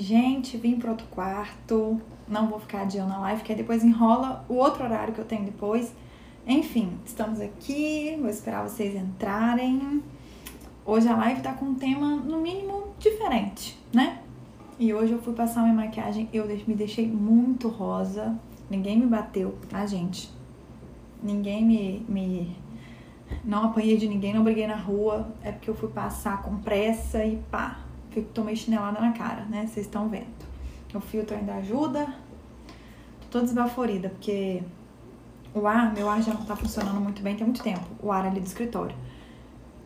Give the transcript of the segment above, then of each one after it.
Gente, vim pro outro quarto. Não vou ficar adiando a live, que aí depois enrola o outro horário que eu tenho depois. Enfim, estamos aqui. Vou esperar vocês entrarem. Hoje a live tá com um tema, no mínimo, diferente, né? E hoje eu fui passar minha maquiagem. Eu me deixei muito rosa. Ninguém me bateu, tá, gente? Ninguém me, me não apanhei de ninguém, não briguei na rua. É porque eu fui passar com pressa e pá, tomei chinelada na cara, né? Vocês estão vendo. O filtro ainda ajuda. Tô toda desbaforida, porque o ar, meu ar já não tá funcionando muito bem tem muito tempo. O ar ali do escritório.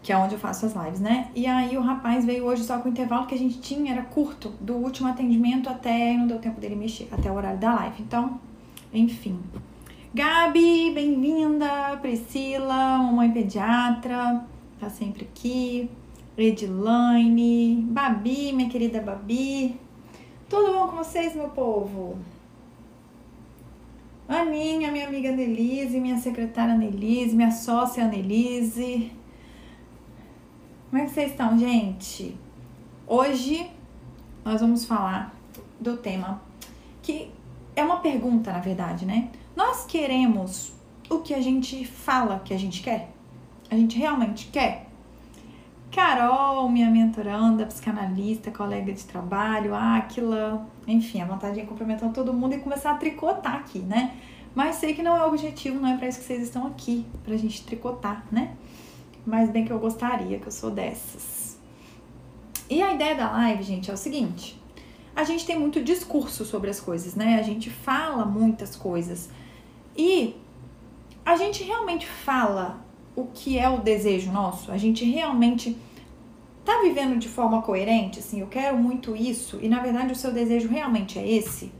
Que é onde eu faço as lives, né? E aí o rapaz veio hoje só com o intervalo que a gente tinha, era curto, do último atendimento até não deu tempo dele mexer, até o horário da live. Então, enfim. Gabi, bem-vinda. Priscila, mamãe pediatra, tá sempre aqui. Edilane, Babi, minha querida Babi. Tudo bom com vocês, meu povo? Aninha, minha amiga Nelise, minha secretária Nelise, minha sócia Nelise. Como é que vocês estão, gente? Hoje nós vamos falar do tema que é uma pergunta, na verdade, né? Nós queremos o que a gente fala que a gente quer? A gente realmente quer? Carol, minha mentoranda, psicanalista, colega de trabalho, Aquila, enfim, a vontade de ir cumprimentando todo mundo e começar a tricotar aqui, né? Mas sei que não é o objetivo, não é para isso que vocês estão aqui, pra gente tricotar, né? Mas bem que eu gostaria, que eu sou dessas. E a ideia da live, gente, é o seguinte: a gente tem muito discurso sobre as coisas, né? A gente fala muitas coisas. E a gente realmente fala o que é o desejo nosso? A gente realmente tá vivendo de forma coerente? Assim, eu quero muito isso e na verdade o seu desejo realmente é esse?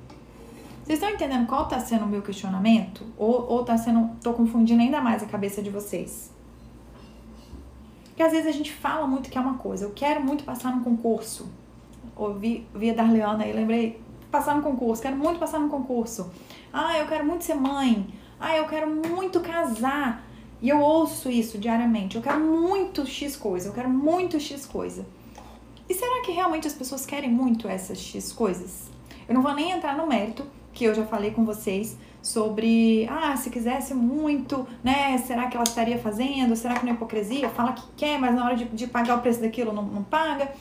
Vocês estão entendendo qual tá sendo o meu questionamento? Ou, ou tá sendo. tô confundindo ainda mais a cabeça de vocês? Porque às vezes a gente fala muito que é uma coisa. Eu quero muito passar no concurso. Ouvi, vi a Darleana aí, lembrei. Passar no concurso, quero muito passar no concurso. Ah, eu quero muito ser mãe. Ah, eu quero muito casar. E eu ouço isso diariamente. Eu quero muito X coisa, eu quero muito X coisa. E será que realmente as pessoas querem muito essas X coisas? Eu não vou nem entrar no mérito, que eu já falei com vocês sobre, ah, se quisesse muito, né, será que ela estaria fazendo? Será que não é hipocrisia? Fala que quer, mas na hora de, de pagar o preço daquilo não, não paga.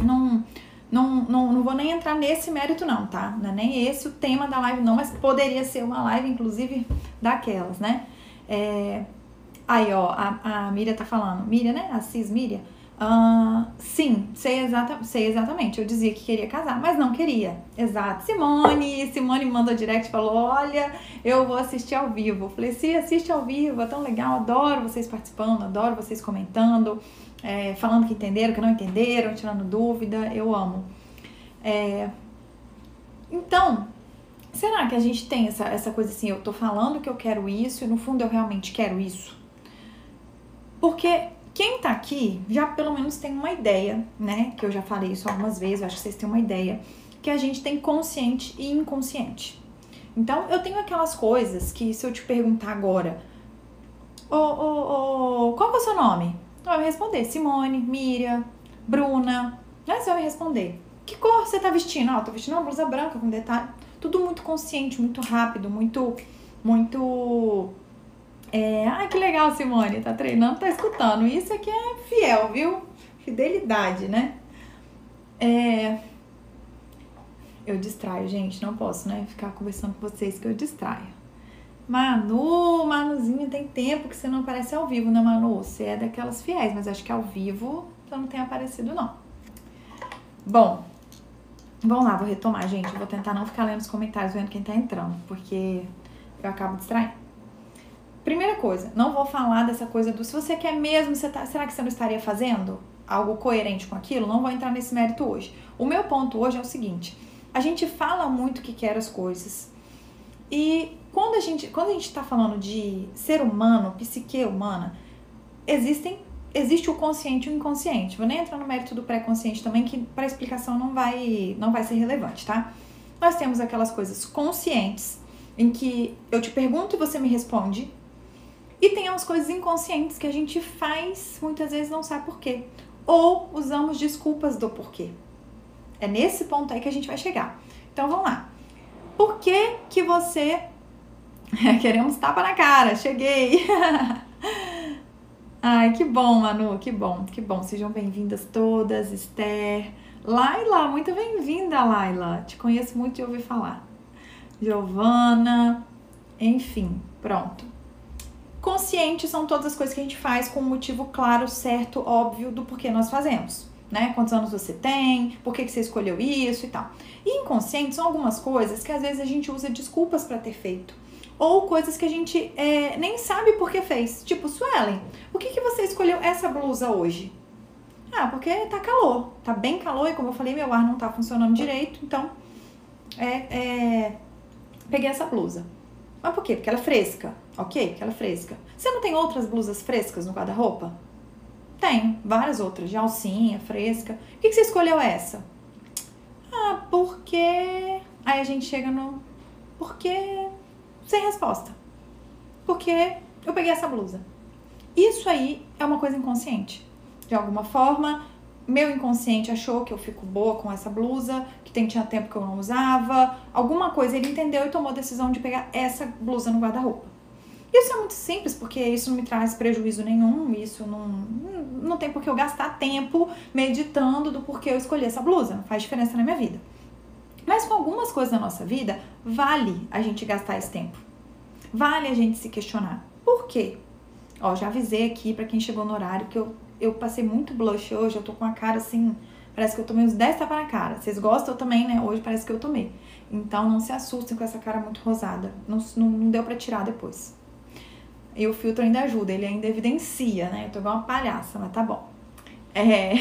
Não, não, não, não vou nem entrar nesse mérito, não, tá? Não é nem esse o tema da live, não, mas poderia ser uma live, inclusive, daquelas, né? É... Aí, ó, a, a Miriam tá falando. Miriam, né? A Cis Miriam. Uh, sim, sei, exata, sei exatamente. Eu dizia que queria casar, mas não queria. Exato. Simone, Simone mandou direct e falou: Olha, eu vou assistir ao vivo. Eu falei: Sim, assiste ao vivo, é tão legal. Adoro vocês participando, adoro vocês comentando é, falando que entenderam, que não entenderam, tirando dúvida, eu amo. É, então, será que a gente tem essa, essa coisa assim, eu tô falando que eu quero isso e no fundo eu realmente quero isso? Porque quem tá aqui já pelo menos tem uma ideia, né? Que eu já falei isso algumas vezes, acho que vocês têm uma ideia, que a gente tem consciente e inconsciente. Então, eu tenho aquelas coisas que se eu te perguntar agora, ô, ô, ô, qual é o seu nome? Você vai me responder Simone, Miriam, Bruna. Né? Você vai responder. Que cor você tá vestindo? Ó, oh, tô vestindo uma blusa branca com detalhe. Tudo muito consciente, muito rápido, muito. Muito. É, ai, que legal, Simone. Tá treinando, tá escutando. Isso aqui é fiel, viu? Fidelidade, né? É. Eu distraio, gente. Não posso, né? Ficar conversando com vocês que eu distraio. Manu, Manuzinha, tem tempo que você não aparece ao vivo, né, Manu? Você é daquelas fiéis, mas acho que ao vivo você não tem aparecido, não. Bom, vamos lá, vou retomar, gente. vou tentar não ficar lendo os comentários, vendo quem tá entrando, porque eu acabo distraindo. Primeira coisa, não vou falar dessa coisa do se você quer mesmo, você tá, será que você não estaria fazendo algo coerente com aquilo? Não vou entrar nesse mérito hoje. O meu ponto hoje é o seguinte: a gente fala muito que quer as coisas. E quando a gente quando a gente está falando de ser humano, psique humana, existem existe o consciente e o inconsciente. Vou nem entrar no mérito do pré-consciente também, que para explicação não vai não vai ser relevante, tá? Nós temos aquelas coisas conscientes em que eu te pergunto e você me responde. E tem as coisas inconscientes que a gente faz, muitas vezes não sabe por quê. Ou usamos desculpas do porquê. É nesse ponto aí que a gente vai chegar. Então vamos lá. Por que que você queremos tapa na cara? Cheguei. Ai, que bom, Manu, que bom, que bom. Sejam bem-vindas todas, Esther, Laila, muito bem-vinda, Laila. Te conheço muito de ouvir falar. Giovana, enfim, pronto. Consciente são todas as coisas que a gente faz com um motivo claro, certo, óbvio do porquê nós fazemos. Né? Quantos anos você tem, por que, que você escolheu isso e tal. E inconsciente são algumas coisas que às vezes a gente usa desculpas para ter feito. Ou coisas que a gente é, nem sabe por que fez. Tipo, Suelen, por que, que você escolheu essa blusa hoje? Ah, porque tá calor. Tá bem calor e como eu falei, meu ar não tá funcionando direito. Então, é, é peguei essa blusa. Mas por quê? Porque ela é fresca. Ok, porque ela é fresca. Você não tem outras blusas frescas no guarda-roupa? Tem, várias outras, de alcinha, fresca. Por que, que você escolheu essa? Ah, porque. Aí a gente chega no. Porque. Sem resposta. Porque eu peguei essa blusa. Isso aí é uma coisa inconsciente. De alguma forma, meu inconsciente achou que eu fico boa com essa blusa, que tem, tinha tempo que eu não usava, alguma coisa ele entendeu e tomou a decisão de pegar essa blusa no guarda-roupa. Isso é muito simples, porque isso não me traz prejuízo nenhum, isso não, não tem por que eu gastar tempo meditando do porquê eu escolhi essa blusa, não faz diferença na minha vida. Mas com algumas coisas da nossa vida, vale a gente gastar esse tempo. Vale a gente se questionar. Por quê? Ó, já avisei aqui para quem chegou no horário que eu eu passei muito blush hoje, eu tô com a cara assim, parece que eu tomei uns 10 tapas na cara. Vocês gostam também, né? Hoje parece que eu tomei. Então não se assustem com essa cara muito rosada. Não, não, não deu pra tirar depois. E o filtro ainda ajuda, ele ainda evidencia, né? Eu tô igual uma palhaça, mas tá bom. É...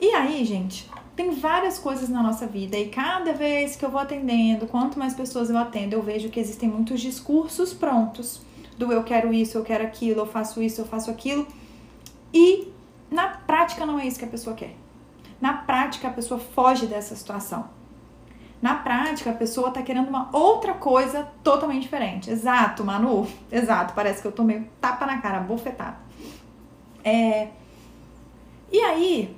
E aí, gente, tem várias coisas na nossa vida e cada vez que eu vou atendendo, quanto mais pessoas eu atendo, eu vejo que existem muitos discursos prontos do eu quero isso, eu quero aquilo, eu faço isso, eu faço aquilo e na prática não é isso que a pessoa quer. Na prática a pessoa foge dessa situação. Na prática a pessoa tá querendo uma outra coisa totalmente diferente. Exato, Manu. Exato. Parece que eu tomei tapa na cara, bofetada. É... E aí,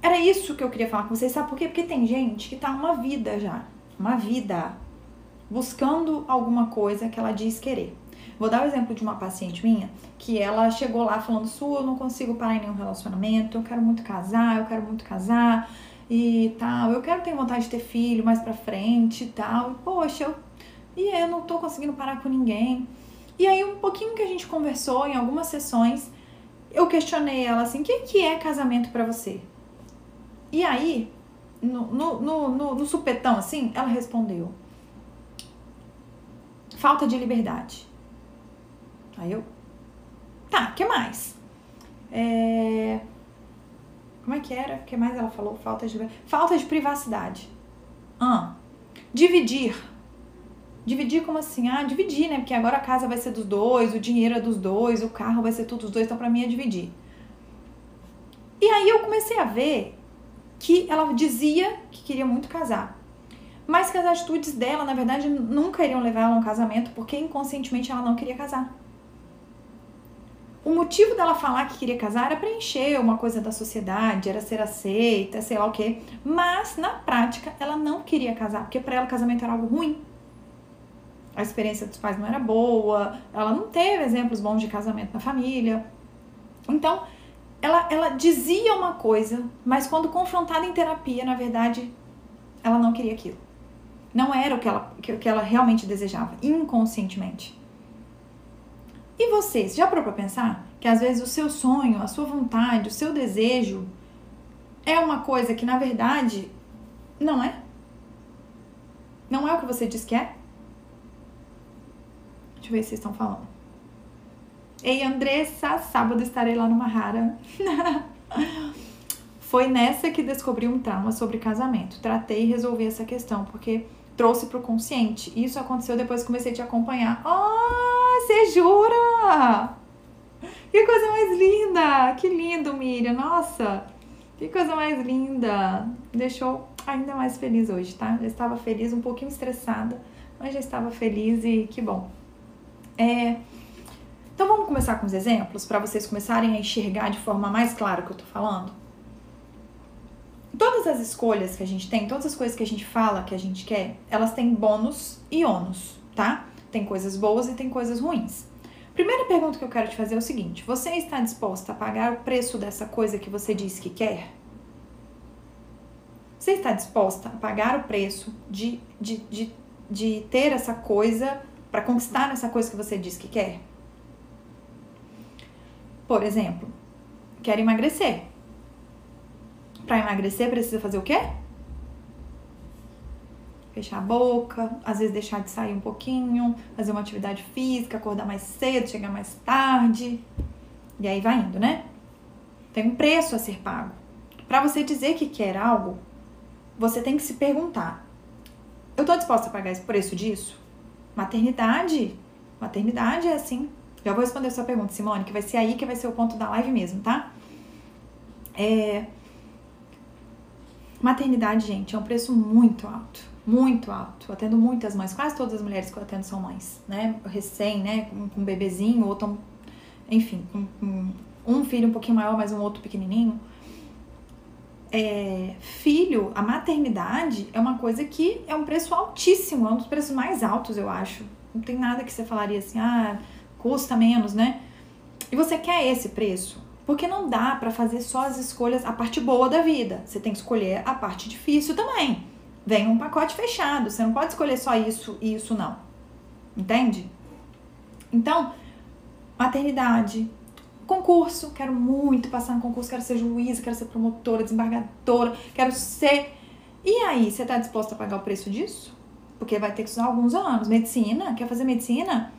era isso que eu queria falar com vocês. Sabe por quê? Porque tem gente que tá uma vida já. Uma vida buscando alguma coisa que ela diz querer. Vou dar o exemplo de uma paciente minha que ela chegou lá falando: Su, eu não consigo parar em nenhum relacionamento, eu quero muito casar, eu quero muito casar e tal, eu quero ter vontade de ter filho mais pra frente e tal. E, poxa, eu, e eu não tô conseguindo parar com ninguém. E aí, um pouquinho que a gente conversou em algumas sessões, eu questionei ela assim: o que, que é casamento para você? E aí, no, no, no, no, supetão assim, ela respondeu: falta de liberdade. Aí eu. Tá, que mais? É... Como é que era? O que mais ela falou? Falta de, falta de privacidade. Ah, dividir. Dividir como assim? Ah, dividir, né? Porque agora a casa vai ser dos dois, o dinheiro é dos dois, o carro vai ser tudo dos dois, então pra mim é dividir. E aí eu comecei a ver que ela dizia que queria muito casar. Mas que as atitudes dela, na verdade, nunca iriam levar ela a um casamento, porque inconscientemente ela não queria casar. O motivo dela falar que queria casar era preencher uma coisa da sociedade, era ser aceita, sei lá o quê. Mas na prática ela não queria casar, porque para ela casamento era algo ruim. A experiência dos pais não era boa, ela não teve exemplos bons de casamento na família. Então, ela, ela dizia uma coisa, mas quando confrontada em terapia, na verdade, ela não queria aquilo. Não era o que ela, que, que ela realmente desejava, inconscientemente. E vocês, já parou para pensar que às vezes o seu sonho, a sua vontade, o seu desejo é uma coisa que na verdade não é? Não é o que você diz que é? Deixa eu ver se vocês estão falando. Ei, Andressa, sábado estarei lá no Mahara. Foi nessa que descobri um trauma sobre casamento. Tratei e resolvi essa questão, porque trouxe pro consciente. Isso aconteceu depois que comecei a te acompanhar. Oh, você jura? Que coisa mais linda! Que lindo, Miriam. Nossa, que coisa mais linda. Deixou ainda mais feliz hoje, tá? Já estava feliz, um pouquinho estressada, mas já estava feliz e que bom. É, então vamos começar com os exemplos para vocês começarem a enxergar de forma mais clara o que eu tô falando? todas as escolhas que a gente tem, todas as coisas que a gente fala que a gente quer, elas têm bônus e ônus, tá? Tem coisas boas e tem coisas ruins. Primeira pergunta que eu quero te fazer é o seguinte: você está disposta a pagar o preço dessa coisa que você disse que quer? Você está disposta a pagar o preço de, de, de, de ter essa coisa, para conquistar essa coisa que você disse que quer? Por exemplo, quer emagrecer. Para emagrecer precisa fazer o quê? Fechar a boca, às vezes deixar de sair um pouquinho, fazer uma atividade física, acordar mais cedo, chegar mais tarde. E aí vai indo, né? Tem um preço a ser pago. Para você dizer que quer algo, você tem que se perguntar: eu tô disposta a pagar esse preço disso? Maternidade. Maternidade é assim. Já vou responder sua pergunta, Simone, que vai ser aí que vai ser o ponto da live mesmo, tá? É... Maternidade, gente, é um preço muito alto. Muito alto. Eu atendo muitas mães, quase todas as mulheres que eu atendo são mães, né? Recém, né? Com, com um bebezinho, ou tão. Enfim, com, com um filho um pouquinho maior, mas um outro pequenininho é, filho, a maternidade é uma coisa que é um preço altíssimo, é um dos preços mais altos, eu acho. Não tem nada que você falaria assim, ah, custa menos, né? E você quer esse preço? Porque não dá para fazer só as escolhas, a parte boa da vida. Você tem que escolher a parte difícil também. Vem um pacote fechado, você não pode escolher só isso e isso não. Entende? Então, maternidade, Concurso, quero muito passar no concurso, quero ser juíza, quero ser promotora, desembargadora, quero ser. E aí, você está disposta a pagar o preço disso? Porque vai ter que estudar alguns anos. Medicina, quer fazer medicina?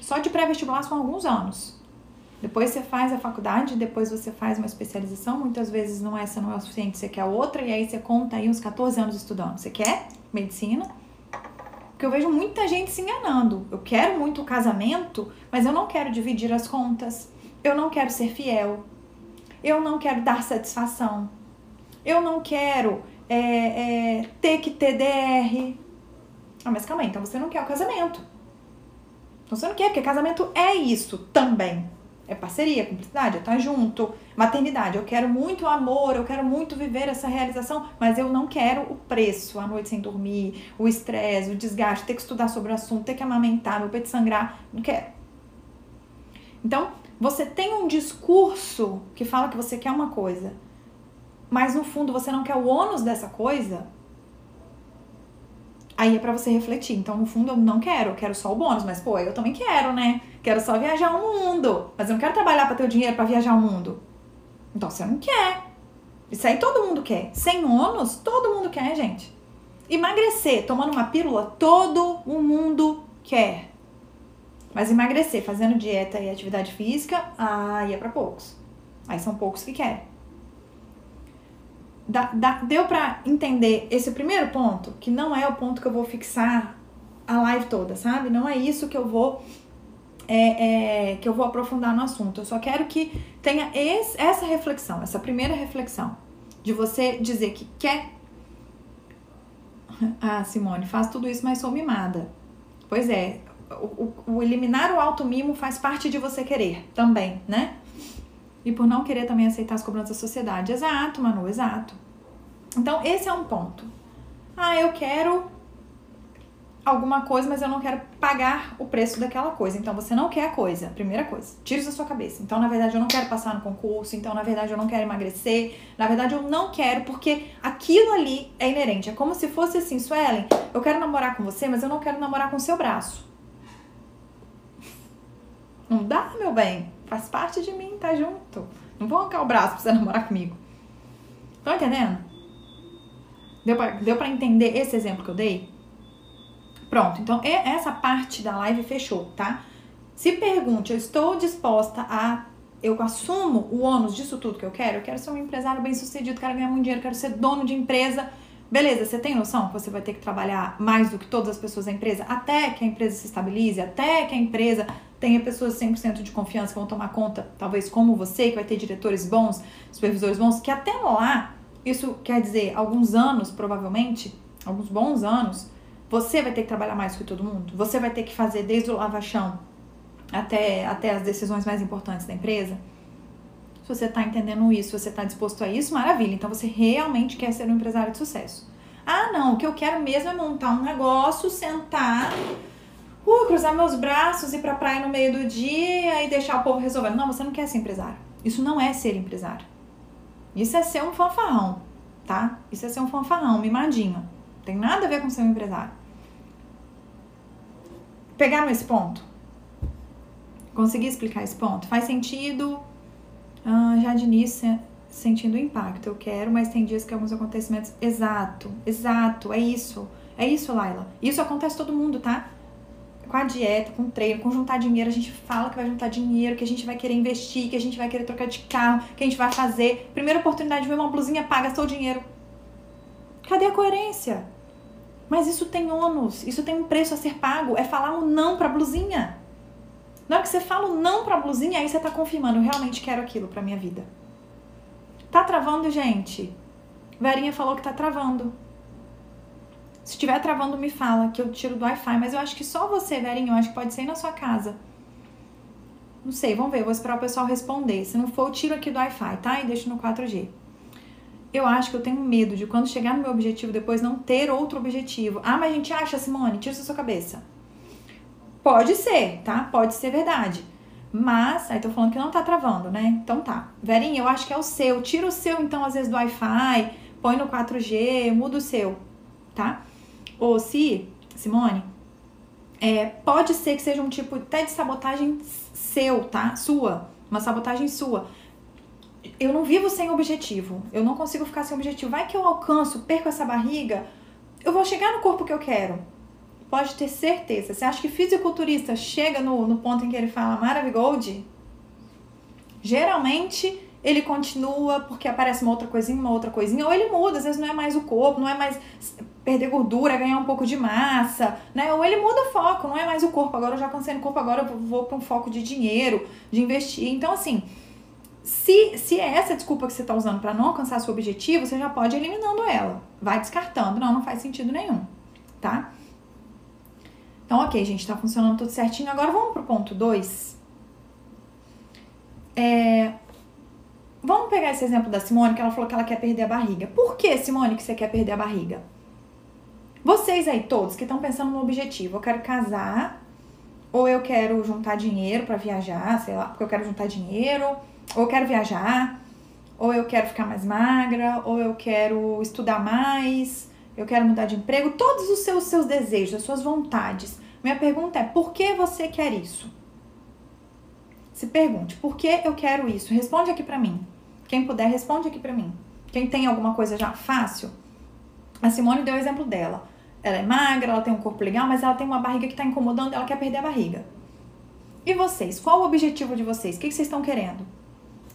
Só de pré-vestibular são alguns anos. Depois você faz a faculdade, depois você faz uma especialização. Muitas vezes não essa não é o suficiente, você quer outra, e aí você conta aí uns 14 anos estudando. Você quer medicina? Porque eu vejo muita gente se enganando. Eu quero muito o casamento, mas eu não quero dividir as contas. Eu não quero ser fiel. Eu não quero dar satisfação. Eu não quero é, é, ter que ter DR. Ah, mas calma aí, então você não quer o casamento. Então você não quer, porque casamento é isso também. É parceria, cumplicidade, é estar junto. Maternidade, eu quero muito amor, eu quero muito viver essa realização, mas eu não quero o preço, a noite sem dormir, o estresse, o desgaste, ter que estudar sobre o assunto, ter que amamentar, meu peito sangrar. Não quero. Então, você tem um discurso que fala que você quer uma coisa, mas no fundo você não quer o ônus dessa coisa, aí é para você refletir. Então, no fundo, eu não quero, eu quero só o bônus, mas pô, eu também quero, né? Quero só viajar o mundo, mas eu não quero trabalhar para ter o dinheiro para viajar o mundo. Então, você não quer. Isso aí todo mundo quer. Sem ônus, todo mundo quer, gente. Emagrecer tomando uma pílula, todo o mundo quer. Mas emagrecer fazendo dieta e atividade física, aí é para poucos. Aí são poucos que querem. Dá, dá, deu para entender esse primeiro ponto? Que não é o ponto que eu vou fixar a live toda, sabe? Não é isso que eu vou é, é, que eu vou aprofundar no assunto. Eu só quero que tenha esse, essa reflexão, essa primeira reflexão, de você dizer que quer. Ah, Simone, faz tudo isso, mas sou mimada. Pois é, o, o, eliminar o alto mimo faz parte de você querer também, né? E por não querer também aceitar as cobranças da sociedade. Exato, Manu, exato. Então, esse é um ponto. Ah, eu quero alguma coisa, mas eu não quero pagar o preço daquela coisa. Então, você não quer a coisa, primeira coisa. Tira isso da sua cabeça. Então, na verdade, eu não quero passar no concurso. Então, na verdade, eu não quero emagrecer. Na verdade, eu não quero porque aquilo ali é inerente. É como se fosse assim, Suelen, eu quero namorar com você, mas eu não quero namorar com seu braço. Não dá, meu bem. Faz parte de mim, tá junto. Não vou arrancar o braço pra você namorar comigo. Estão entendendo? Deu pra, deu pra entender esse exemplo que eu dei? Pronto, então essa parte da live fechou, tá? Se pergunte, eu estou disposta a. Eu assumo o ônus disso tudo que eu quero? Eu quero ser um empresário bem sucedido, quero ganhar muito dinheiro, quero ser dono de empresa. Beleza, você tem noção que você vai ter que trabalhar mais do que todas as pessoas da empresa até que a empresa se estabilize, até que a empresa tenha pessoas 100% de confiança que vão tomar conta, talvez como você, que vai ter diretores bons, supervisores bons, que até lá, isso quer dizer alguns anos, provavelmente, alguns bons anos, você vai ter que trabalhar mais que todo mundo. Você vai ter que fazer desde o lava-chão até, até as decisões mais importantes da empresa. Se você está entendendo isso, você está disposto a isso, maravilha. Então você realmente quer ser um empresário de sucesso. Ah, não, o que eu quero mesmo é montar um negócio, sentar, uh, cruzar meus braços, ir pra praia no meio do dia e deixar o povo resolvendo. Não, você não quer ser empresário. Isso não é ser empresário. Isso é ser um fanfarrão, tá? Isso é ser um fanfarrão, mimadinho. Tem nada a ver com ser um empresário. Pegaram esse ponto? Consegui explicar esse ponto? Faz sentido? Ah, já de início, sentindo o impacto. Eu quero, mas tem dias que alguns acontecimentos. Exato, exato, é isso. É isso, Laila. Isso acontece todo mundo, tá? Com a dieta, com o treino, com juntar dinheiro, a gente fala que vai juntar dinheiro, que a gente vai querer investir, que a gente vai querer trocar de carro, que a gente vai fazer. Primeira oportunidade de ver uma blusinha, paga seu dinheiro. Cadê a coerência? Mas isso tem ônus, isso tem um preço a ser pago. É falar um não pra blusinha. Na hora que você fala um não pra blusinha, aí você tá confirmando, eu realmente quero aquilo pra minha vida. Tá travando, gente? Verinha falou que tá travando. Se estiver travando, me fala que eu tiro do Wi-Fi. Mas eu acho que só você, Verinha, eu acho que pode ser na sua casa. Não sei, vamos ver. Vou esperar o pessoal responder. Se não for, eu tiro aqui do Wi-Fi, tá? E deixo no 4G. Eu acho que eu tenho medo de quando chegar no meu objetivo, depois não ter outro objetivo. Ah, mas a gente acha, Simone, tira isso da sua cabeça. Pode ser, tá? Pode ser verdade. Mas, aí tô falando que não tá travando, né? Então tá. Verinha, eu acho que é o seu. Tira o seu, então, às vezes, do Wi-Fi, põe no 4G, muda o seu, tá? Ou se, Simone, é, pode ser que seja um tipo até de sabotagem seu, tá? Sua. Uma sabotagem sua. Eu não vivo sem objetivo. Eu não consigo ficar sem objetivo. Vai que eu alcanço, perco essa barriga, eu vou chegar no corpo que eu quero. Pode ter certeza. Você acha que fisiculturista chega no, no ponto em que ele fala Maravigold? Geralmente ele continua porque aparece uma outra coisinha, uma outra coisinha, ou ele muda, às vezes não é mais o corpo, não é mais perder gordura, ganhar um pouco de massa, né? Ou ele muda o foco, não é mais o corpo, agora eu já cansei no corpo, agora eu vou para um foco de dinheiro, de investir. Então, assim, se, se é essa desculpa que você está usando para não alcançar seu objetivo, você já pode ir eliminando ela. Vai descartando, não, não faz sentido nenhum, tá? Então, ok, gente, tá funcionando tudo certinho. Agora vamos pro ponto 2. É, vamos pegar esse exemplo da Simone, que ela falou que ela quer perder a barriga. Por que, Simone, que você quer perder a barriga? Vocês aí todos que estão pensando no objetivo, eu quero casar, ou eu quero juntar dinheiro para viajar, sei lá, porque eu quero juntar dinheiro, ou eu quero viajar, ou eu quero ficar mais magra, ou eu quero estudar mais, eu quero mudar de emprego, todos os seus, seus desejos, as suas vontades. Minha pergunta é: por que você quer isso? Se pergunte: por que eu quero isso? Responde aqui para mim. Quem puder, responde aqui para mim. Quem tem alguma coisa já fácil? A Simone deu o exemplo dela. Ela é magra, ela tem um corpo legal, mas ela tem uma barriga que está incomodando, ela quer perder a barriga. E vocês? Qual o objetivo de vocês? O que vocês estão querendo?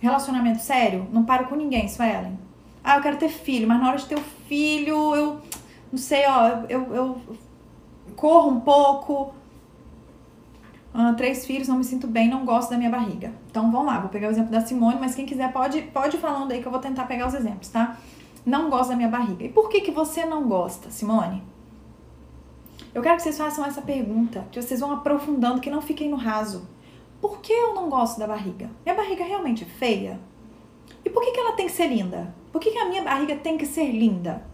Relacionamento sério? Não paro com ninguém, Suelen. Ah, eu quero ter filho, mas na hora de ter o filho, eu não sei, ó, eu, eu corro um pouco. Ah, três filhos, não me sinto bem, não gosto da minha barriga. Então vamos lá, vou pegar o exemplo da Simone, mas quem quiser pode, pode ir falando aí que eu vou tentar pegar os exemplos, tá? Não gosto da minha barriga. E por que, que você não gosta, Simone? Eu quero que vocês façam essa pergunta, que vocês vão aprofundando, que não fiquem no raso. Por que eu não gosto da barriga? Minha barriga é realmente feia? E por que, que ela tem que ser linda? Por que, que a minha barriga tem que ser linda?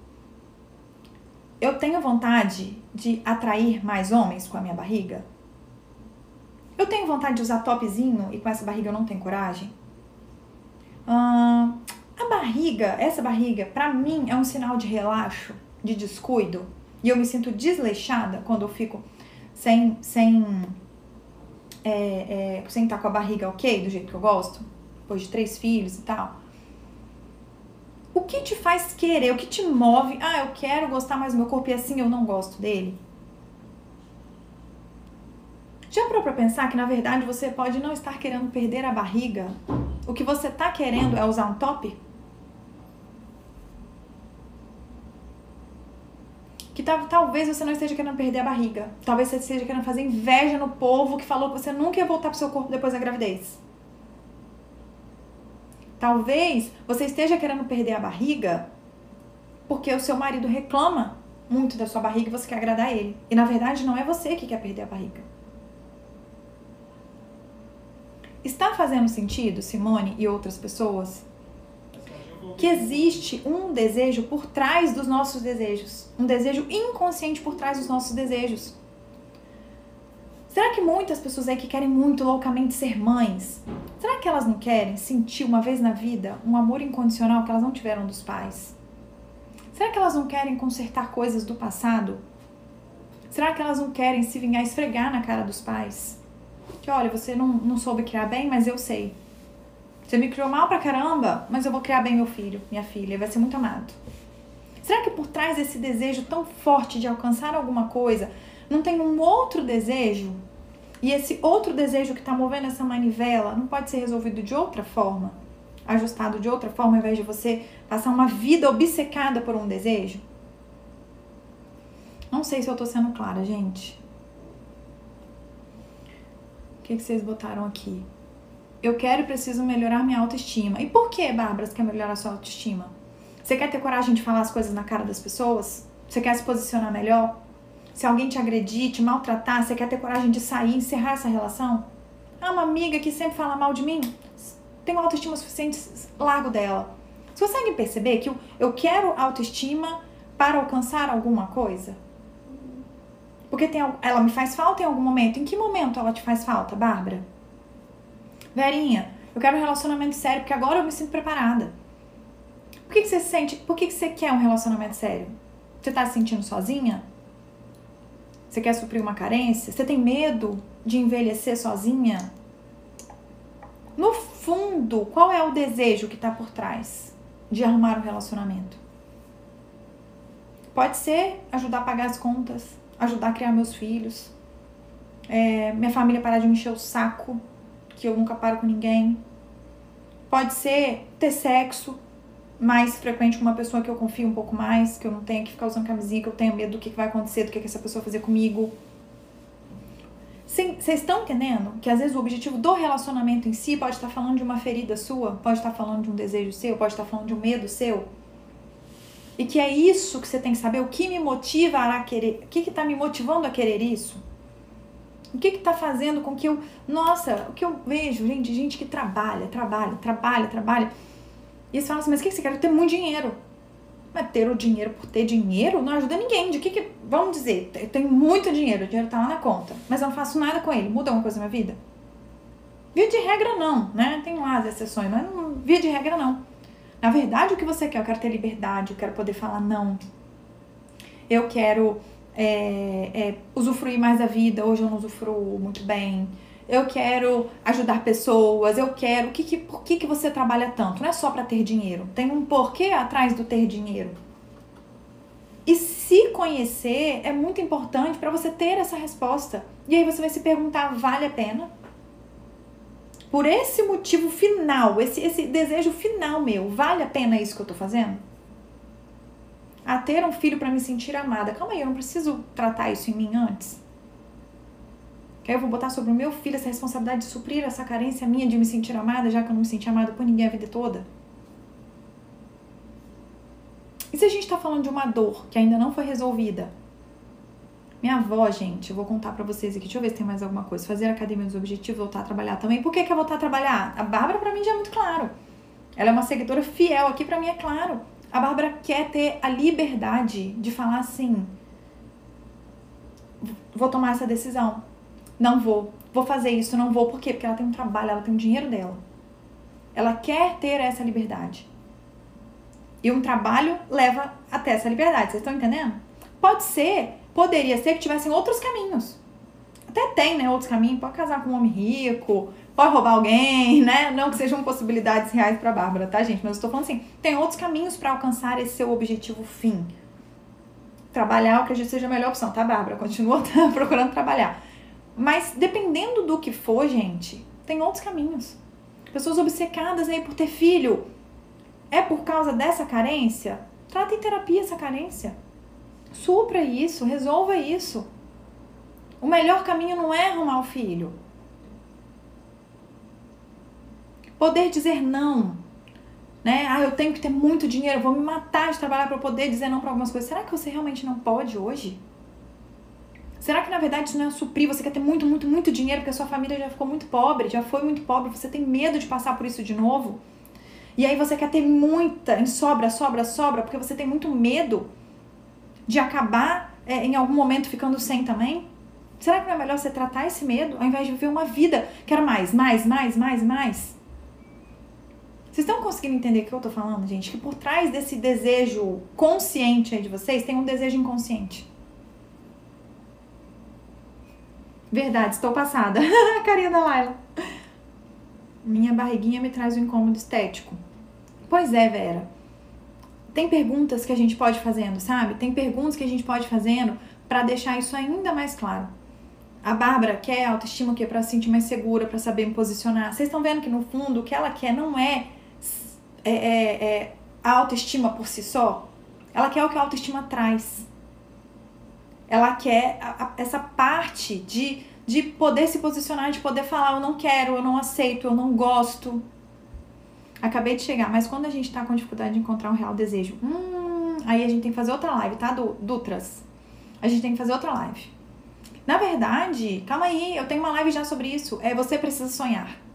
Eu tenho vontade de atrair mais homens com a minha barriga? Eu tenho vontade de usar topzinho e com essa barriga eu não tenho coragem? A barriga, essa barriga, pra mim é um sinal de relaxo, de descuido. E eu me sinto desleixada quando eu fico sem, sem, é, é, sem estar com a barriga ok, do jeito que eu gosto, depois de três filhos e tal. O que te faz querer? O que te move? Ah, eu quero gostar mais do meu corpo e assim eu não gosto dele? Já parou pra pensar que na verdade você pode não estar querendo perder a barriga? O que você tá querendo é usar um top? Talvez você não esteja querendo perder a barriga. Talvez você esteja querendo fazer inveja no povo que falou que você nunca ia voltar pro seu corpo depois da gravidez. Talvez você esteja querendo perder a barriga porque o seu marido reclama muito da sua barriga e você quer agradar ele. E na verdade não é você que quer perder a barriga. Está fazendo sentido, Simone e outras pessoas? Que existe um desejo por trás dos nossos desejos, um desejo inconsciente por trás dos nossos desejos. Será que muitas pessoas aí que querem muito loucamente ser mães, será que elas não querem sentir uma vez na vida um amor incondicional que elas não tiveram dos pais? Será que elas não querem consertar coisas do passado? Será que elas não querem se vingar, esfregar na cara dos pais? Que olha, você não, não soube criar bem, mas eu sei. Você me criou mal pra caramba, mas eu vou criar bem meu filho, minha filha, vai ser muito amado. Será que por trás desse desejo tão forte de alcançar alguma coisa, não tem um outro desejo? E esse outro desejo que está movendo essa manivela não pode ser resolvido de outra forma? Ajustado de outra forma, ao invés de você passar uma vida obcecada por um desejo? Não sei se eu tô sendo clara, gente. O que, que vocês botaram aqui? Eu quero e preciso melhorar minha autoestima. E por que, Bárbara, você quer melhorar sua autoestima? Você quer ter coragem de falar as coisas na cara das pessoas? Você quer se posicionar melhor? Se alguém te agredir, te maltratar, você quer ter coragem de sair, encerrar essa relação? Ah, uma amiga que sempre fala mal de mim, tenho autoestima suficiente, largo dela. Você consegue perceber que eu, eu quero autoestima para alcançar alguma coisa? Porque tem, ela me faz falta em algum momento. Em que momento ela te faz falta, Bárbara? Verinha, eu quero um relacionamento sério porque agora eu me sinto preparada. Por que, que você se sente? Por que, que você quer um relacionamento sério? Você tá se sentindo sozinha? Você quer suprir uma carência? Você tem medo de envelhecer sozinha? No fundo, qual é o desejo que está por trás de arrumar um relacionamento? Pode ser ajudar a pagar as contas, ajudar a criar meus filhos, é, minha família parar de me encher o saco, que eu nunca paro com ninguém. Pode ser ter sexo, mais frequente com uma pessoa que eu confio um pouco mais, que eu não tenha que ficar usando camisinha, que eu tenha medo do que vai acontecer, do que, essa pessoa fazer comigo. Vocês estão entendendo que às vezes o objetivo do relacionamento em si pode estar falando de uma ferida sua, pode estar falando de um desejo seu, pode estar falando de um medo seu. E que é isso que você tem que saber, o que me motiva a querer, o que está me motivando a querer isso? O que está fazendo com que eu. Nossa, o que eu vejo, gente, gente que trabalha, trabalha, trabalha, trabalha e eles falam assim, mas o que você quer? Ter muito dinheiro. Mas ter o dinheiro por ter dinheiro não ajuda ninguém. De que que... Vamos dizer, eu tenho muito dinheiro, o dinheiro tá lá na conta, mas eu não faço nada com ele. Muda alguma coisa na minha vida? Via de regra não, né? Tem lá as exceções, mas não, via de regra não. Na verdade, o que você quer? Eu quero ter liberdade, eu quero poder falar não. Eu quero é, é, usufruir mais da vida. Hoje eu não usufruo muito bem eu quero ajudar pessoas, eu quero. Que, que, por que, que você trabalha tanto? Não é só para ter dinheiro. Tem um porquê atrás do ter dinheiro. E se conhecer é muito importante para você ter essa resposta. E aí você vai se perguntar: vale a pena? Por esse motivo final, esse, esse desejo final meu, vale a pena isso que eu tô fazendo? A ter um filho para me sentir amada. Calma aí, eu não preciso tratar isso em mim antes? Que aí eu vou botar sobre o meu filho essa responsabilidade de suprir essa carência minha de me sentir amada, já que eu não me senti amada por ninguém a vida toda? E se a gente está falando de uma dor que ainda não foi resolvida? Minha avó, gente, eu vou contar para vocês aqui. Deixa eu ver se tem mais alguma coisa. Fazer academia dos objetivos, voltar a trabalhar também. Por que, que é voltar a trabalhar? A Bárbara, para mim, já é muito claro. Ela é uma seguidora fiel aqui, para mim é claro. A Bárbara quer ter a liberdade de falar assim: vou tomar essa decisão. Não vou. Vou fazer isso, não vou. Por quê? Porque ela tem um trabalho, ela tem um dinheiro dela. Ela quer ter essa liberdade. E um trabalho leva até essa liberdade. Vocês estão entendendo? Pode ser, poderia ser que tivessem outros caminhos. Até tem, né? Outros caminhos. Pode casar com um homem rico, pode roubar alguém, né? Não que sejam possibilidades reais para Bárbara, tá, gente? Mas eu estou falando assim: tem outros caminhos para alcançar esse seu objetivo fim. Trabalhar, eu acredito seja a melhor opção, tá, Bárbara? Continua procurando trabalhar. Mas dependendo do que for, gente, tem outros caminhos. Pessoas obcecadas aí por ter filho. É por causa dessa carência? Trata em terapia essa carência. Supra isso, resolva isso. O melhor caminho não é arrumar o filho. Poder dizer não. Né? Ah, eu tenho que ter muito dinheiro, vou me matar de trabalhar para poder dizer não para algumas coisas. Será que você realmente não pode hoje? Será que na verdade isso não é suprir? Você quer ter muito, muito, muito dinheiro porque a sua família já ficou muito pobre, já foi muito pobre, você tem medo de passar por isso de novo? E aí você quer ter muita, sobra, sobra, sobra, porque você tem muito medo de acabar é, em algum momento ficando sem também? Será que não é melhor você tratar esse medo ao invés de viver uma vida? Quero mais, mais, mais, mais, mais. Vocês estão conseguindo entender o que eu tô falando, gente? Que por trás desse desejo consciente aí de vocês tem um desejo inconsciente. Verdade, estou passada. A carinha da Laila. Minha barriguinha me traz um incômodo estético. Pois é, Vera. Tem perguntas que a gente pode fazendo, sabe? Tem perguntas que a gente pode fazendo para deixar isso ainda mais claro. A Bárbara quer autoestima o quê? Para se sentir mais segura, para saber me posicionar. Vocês estão vendo que no fundo o que ela quer não é, é, é, é a autoestima por si só. Ela quer o que a autoestima traz. Ela quer a, a, essa parte de, de poder se posicionar, de poder falar: eu não quero, eu não aceito, eu não gosto. Acabei de chegar, mas quando a gente tá com dificuldade de encontrar um real desejo, hum, aí a gente tem que fazer outra live, tá, Dutras? A gente tem que fazer outra live. Na verdade, calma aí, eu tenho uma live já sobre isso. É você precisa sonhar.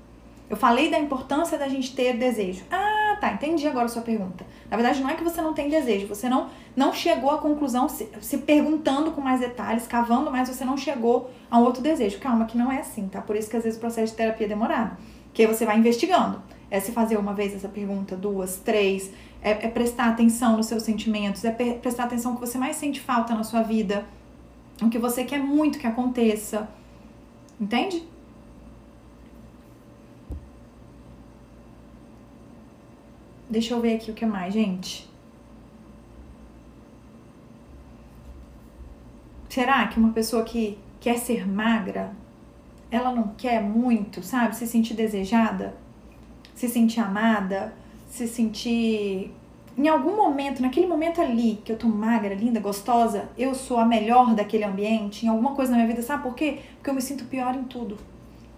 Eu falei da importância da gente ter desejo. Ah, tá, entendi agora a sua pergunta. Na verdade, não é que você não tem desejo, você não, não chegou à conclusão se, se perguntando com mais detalhes, cavando mais, você não chegou a um outro desejo. Calma, que não é assim, tá? Por isso que às vezes o processo de terapia é demorado. Que você vai investigando. É se fazer uma vez essa pergunta, duas, três. É, é prestar atenção nos seus sentimentos, é prestar atenção no que você mais sente falta na sua vida, o que você quer muito que aconteça. Entende? Deixa eu ver aqui o que mais, gente. Será que uma pessoa que quer ser magra, ela não quer muito, sabe? Se sentir desejada, se sentir amada, se sentir em algum momento, naquele momento ali que eu tô magra, linda, gostosa, eu sou a melhor daquele ambiente, em alguma coisa na minha vida, sabe por quê? Porque eu me sinto pior em tudo.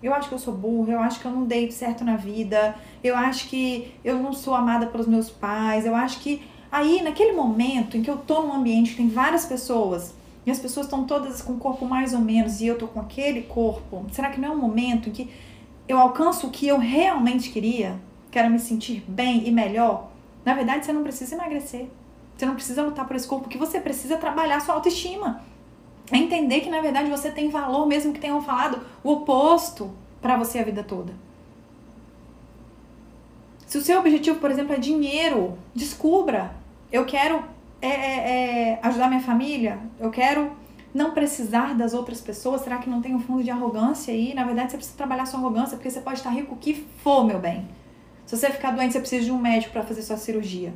Eu acho que eu sou burra, eu acho que eu não dei certo na vida, eu acho que eu não sou amada pelos meus pais, eu acho que aí, naquele momento em que eu tô num ambiente que tem várias pessoas, e as pessoas estão todas com o corpo mais ou menos, e eu tô com aquele corpo, será que não é um momento em que eu alcanço o que eu realmente queria? Quero me sentir bem e melhor? Na verdade, você não precisa emagrecer. Você não precisa lutar por esse corpo, que você precisa trabalhar sua autoestima. É entender que na verdade você tem valor, mesmo que tenham falado o oposto para você a vida toda. Se o seu objetivo, por exemplo, é dinheiro, descubra. Eu quero é, é, é, ajudar minha família, eu quero não precisar das outras pessoas. Será que não tem um fundo de arrogância aí? Na verdade, você precisa trabalhar sua arrogância, porque você pode estar rico o que for, meu bem. Se você ficar doente, você precisa de um médico para fazer sua cirurgia.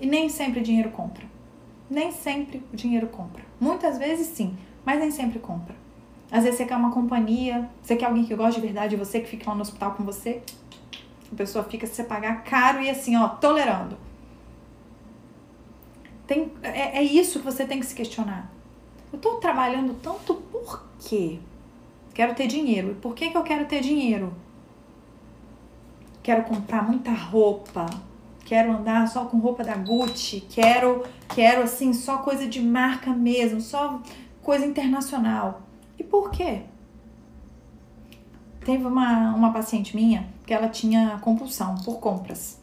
E nem sempre o dinheiro compra. Nem sempre o dinheiro compra. Muitas vezes sim, mas nem sempre compra. Às vezes você quer uma companhia, você quer alguém que gosta de verdade de você, que fica lá no hospital com você. A pessoa fica se você pagar caro e assim, ó, tolerando. Tem, é, é isso que você tem que se questionar. Eu tô trabalhando tanto por quê? Quero ter dinheiro. E por que, que eu quero ter dinheiro? Quero comprar muita roupa. Quero andar só com roupa da Gucci. Quero, quero assim, só coisa de marca mesmo. Só coisa internacional. E por quê? Teve uma, uma paciente minha que ela tinha compulsão por compras.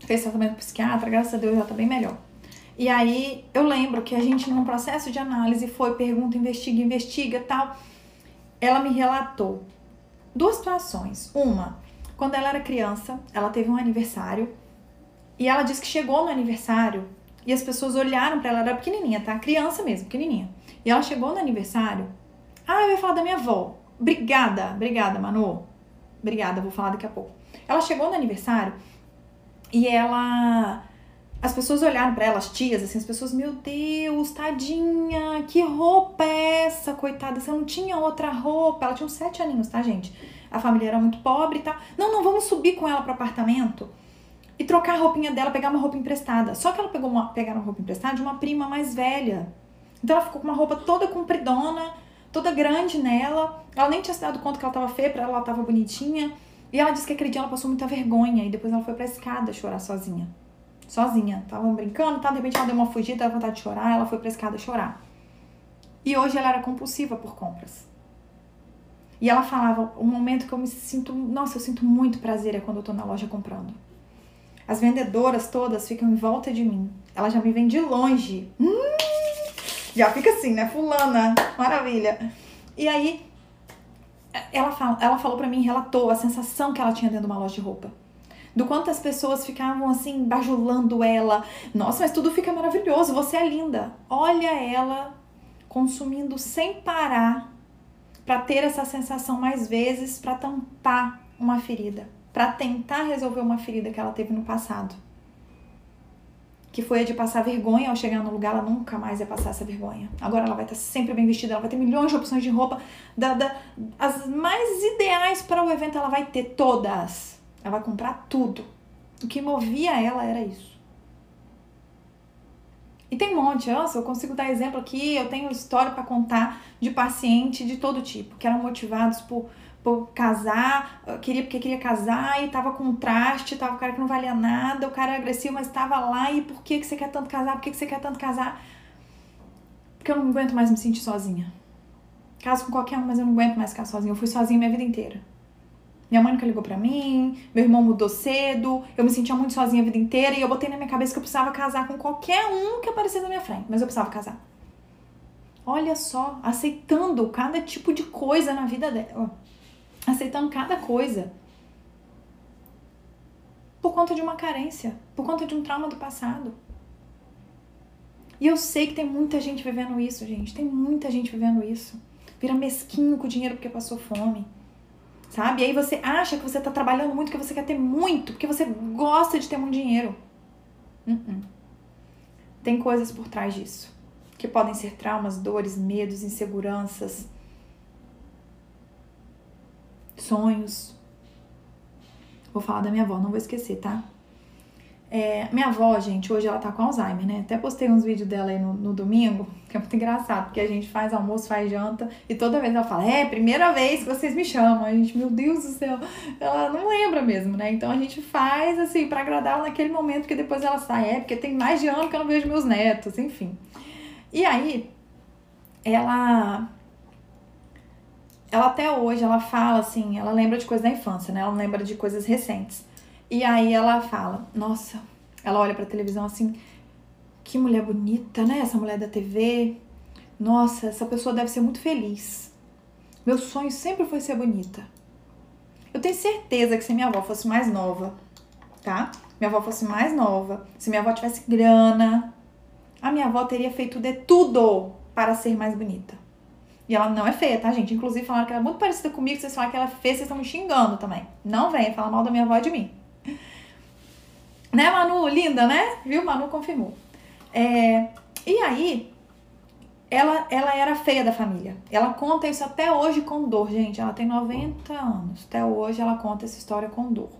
Fez tratamento psiquiatra, graças a Deus já tá bem melhor. E aí eu lembro que a gente, num processo de análise, foi pergunta, investiga, investiga tal. Ela me relatou duas situações. Uma, quando ela era criança, ela teve um aniversário e ela disse que chegou no aniversário e as pessoas olharam para ela, ela era pequenininha, tá? Criança mesmo, pequenininha. E ela chegou no aniversário. Ah, eu ia falar da minha avó. Obrigada, obrigada, Manu. Obrigada, vou falar daqui a pouco. Ela chegou no aniversário e ela. As pessoas olharam para ela, as tias, assim, as pessoas, meu Deus, tadinha, que roupa é essa, coitada? Você não tinha outra roupa? Ela tinha uns sete aninhos, tá, gente? A família era muito pobre e tal. Não, não, vamos subir com ela pro apartamento e trocar a roupinha dela, pegar uma roupa emprestada. Só que ela pegou uma, pegaram uma roupa emprestada de uma prima mais velha. Então ela ficou com uma roupa toda compridona, toda grande nela. Ela nem tinha se dado conta que ela tava feia, pra ela ela tava bonitinha. E ela disse que aquele dia ela passou muita vergonha e depois ela foi pra escada chorar sozinha. Sozinha. Estavam brincando, tá? De repente ela deu uma fugida, deu vontade de chorar, ela foi pra escada chorar. E hoje ela era compulsiva por compras. E ela falava, o momento que eu me sinto, nossa, eu sinto muito prazer é quando eu tô na loja comprando. As vendedoras todas ficam em volta de mim. Ela já me vem de longe. Hum, já fica assim, né? Fulana, maravilha. E aí, ela, fala, ela falou para mim, relatou a sensação que ela tinha dentro de uma loja de roupa. Do quanto as pessoas ficavam assim, bajulando ela. Nossa, mas tudo fica maravilhoso, você é linda. Olha ela consumindo sem parar para ter essa sensação mais vezes, para tampar uma ferida, para tentar resolver uma ferida que ela teve no passado. Que foi a de passar vergonha ao chegar no lugar, ela nunca mais ia passar essa vergonha. Agora ela vai estar sempre bem vestida, ela vai ter milhões de opções de roupa, da, da, as mais ideais para o evento ela vai ter todas. Ela vai comprar tudo. O que movia ela era isso. E tem um monte, nossa, eu consigo dar exemplo aqui, eu tenho história para contar de paciente de todo tipo, que eram motivados por, por casar, queria porque queria casar e tava com traste, tava o cara que não valia nada, o cara agressivo, mas estava lá e por que, que você quer tanto casar? Por que, que você quer tanto casar? Porque eu não aguento mais me sentir sozinha. Caso com qualquer um, mas eu não aguento mais ficar sozinha. Eu fui sozinha minha vida inteira. Minha mãe nunca ligou pra mim, meu irmão mudou cedo, eu me sentia muito sozinha a vida inteira e eu botei na minha cabeça que eu precisava casar com qualquer um que aparecesse na minha frente, mas eu precisava casar. Olha só, aceitando cada tipo de coisa na vida dela. Aceitando cada coisa. Por conta de uma carência, por conta de um trauma do passado. E eu sei que tem muita gente vivendo isso, gente. Tem muita gente vivendo isso. Vira mesquinho com o dinheiro porque passou fome sabe? E aí você acha que você está trabalhando muito, que você quer ter muito, porque você gosta de ter muito dinheiro. Uh -uh. Tem coisas por trás disso, que podem ser traumas, dores, medos, inseguranças, sonhos. Vou falar da minha avó, não vou esquecer, tá? É, minha avó, gente, hoje ela tá com Alzheimer, né? Até postei uns vídeos dela aí no, no, domingo, que é muito engraçado, porque a gente faz almoço, faz janta, e toda vez ela fala, é, primeira vez que vocês me chamam. A gente, meu Deus do céu, ela não lembra mesmo, né? Então a gente faz, assim, para agradar ela naquele momento, que depois ela sai, é, porque tem mais de ano que eu não vejo meus netos, enfim. E aí, ela. Ela até hoje, ela fala assim, ela lembra de coisas da infância, né? Ela lembra de coisas recentes. E aí ela fala: Nossa, ela olha pra televisão assim, que mulher bonita, né? Essa mulher da TV. Nossa, essa pessoa deve ser muito feliz. Meu sonho sempre foi ser bonita. Eu tenho certeza que se minha avó fosse mais nova, tá? Minha avó fosse mais nova, se minha avó tivesse grana, a minha avó teria feito de tudo para ser mais bonita. E ela não é feia, tá, gente? Inclusive falaram que ela é muito parecida comigo, vocês falam que ela é feia, vocês estão me xingando também. Não venha falar mal da minha avó e de mim. Né, Manu? Linda, né? Viu? Manu confirmou. É, e aí, ela, ela era feia da família. Ela conta isso até hoje com dor, gente. Ela tem 90 anos. Até hoje ela conta essa história com dor.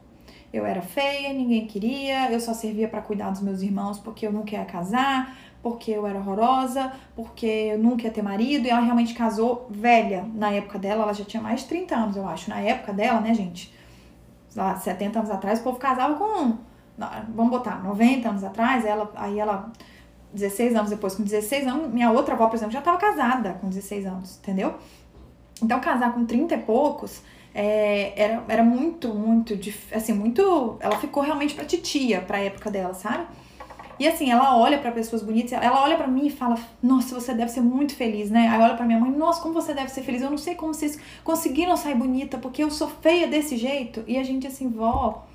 Eu era feia, ninguém queria, eu só servia para cuidar dos meus irmãos porque eu nunca ia casar, porque eu era horrorosa, porque eu nunca ia ter marido. E ela realmente casou velha. Na época dela, ela já tinha mais de 30 anos, eu acho. Na época dela, né, gente? Lá, 70 anos atrás, o povo casava com vamos botar, 90 anos atrás, ela, aí ela, 16 anos depois, com 16 anos, minha outra avó, por exemplo, já estava casada com 16 anos, entendeu? Então, casar com 30 e poucos é, era, era muito, muito, assim, muito. Ela ficou realmente pra titia, pra época dela, sabe? E assim, ela olha para pessoas bonitas, ela olha para mim e fala: Nossa, você deve ser muito feliz, né? Aí olha para minha mãe: Nossa, como você deve ser feliz. Eu não sei como vocês conseguiram sair bonita, porque eu sou feia desse jeito. E a gente, assim, vó,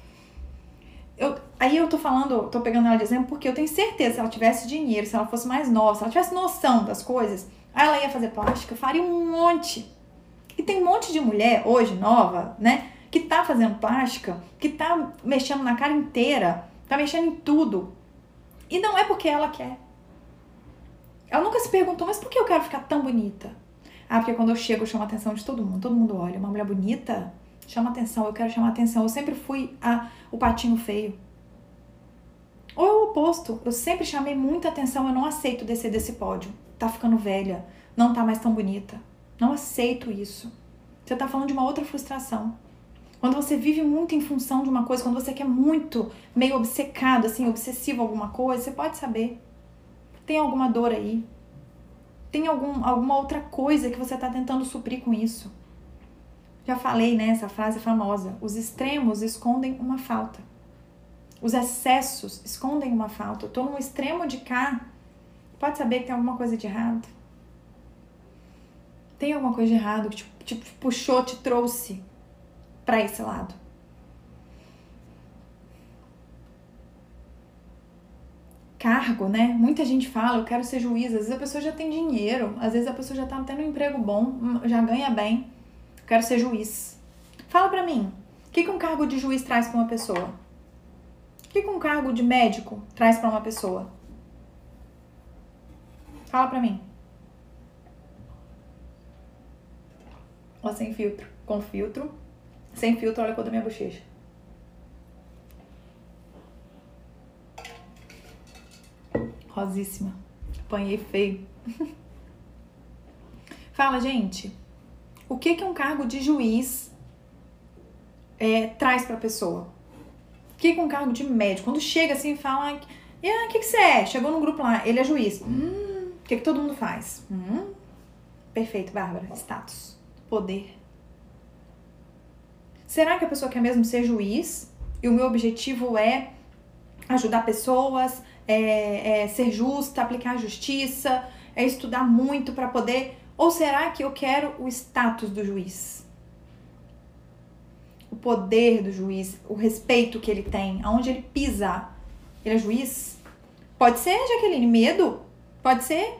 eu, aí eu tô falando, tô pegando ela de exemplo porque eu tenho certeza, se ela tivesse dinheiro, se ela fosse mais nova, se ela tivesse noção das coisas, aí ela ia fazer plástica, faria um monte. E tem um monte de mulher hoje, nova, né, que tá fazendo plástica, que tá mexendo na cara inteira, tá mexendo em tudo. E não é porque ela quer. Ela nunca se perguntou, mas por que eu quero ficar tão bonita? Ah, porque quando eu chego eu chamo a atenção de todo mundo. Todo mundo olha, uma mulher bonita, chama atenção, eu quero chamar atenção. Eu sempre fui a, o patinho feio. Ou é o oposto, eu sempre chamei muita atenção, eu não aceito descer desse pódio. Tá ficando velha, não tá mais tão bonita. Não aceito isso. Você tá falando de uma outra frustração. Quando você vive muito em função de uma coisa, quando você quer muito, meio obcecado, assim, obsessivo alguma coisa, você pode saber. Tem alguma dor aí. Tem algum, alguma outra coisa que você está tentando suprir com isso? Já falei, né? Essa frase famosa. Os extremos escondem uma falta. Os excessos escondem uma falta. Eu tô num extremo de cá. Pode saber que tem alguma coisa de errado. Tem alguma coisa de errado que te, te puxou, te trouxe para esse lado. cargo, né? Muita gente fala, eu quero ser juiz. Às vezes a pessoa já tem dinheiro, às vezes a pessoa já tá tendo um emprego bom, já ganha bem. Eu quero ser juiz. Fala pra mim, o que, que um cargo de juiz traz para uma pessoa? O que, que um cargo de médico traz para uma pessoa? Fala pra mim. Sem filtro. Com filtro. Sem filtro, olha a cor da minha bochecha. Rosíssima. Apanhei feio. Fala, gente. O que, que um cargo de juiz é, traz pra pessoa? O que, que um cargo de médico? Quando chega assim e fala, ah, o que, que você é? Chegou num grupo lá, ele é juiz. Hum, o que, que todo mundo faz? Hum, perfeito, Bárbara. Status. Poder. Será que a pessoa quer mesmo ser juiz? E o meu objetivo é ajudar pessoas, é, é ser justa, aplicar justiça, é estudar muito para poder. Ou será que eu quero o status do juiz? O poder do juiz, o respeito que ele tem, aonde ele pisa. Ele é juiz? Pode ser, Jaqueline, medo? Pode ser.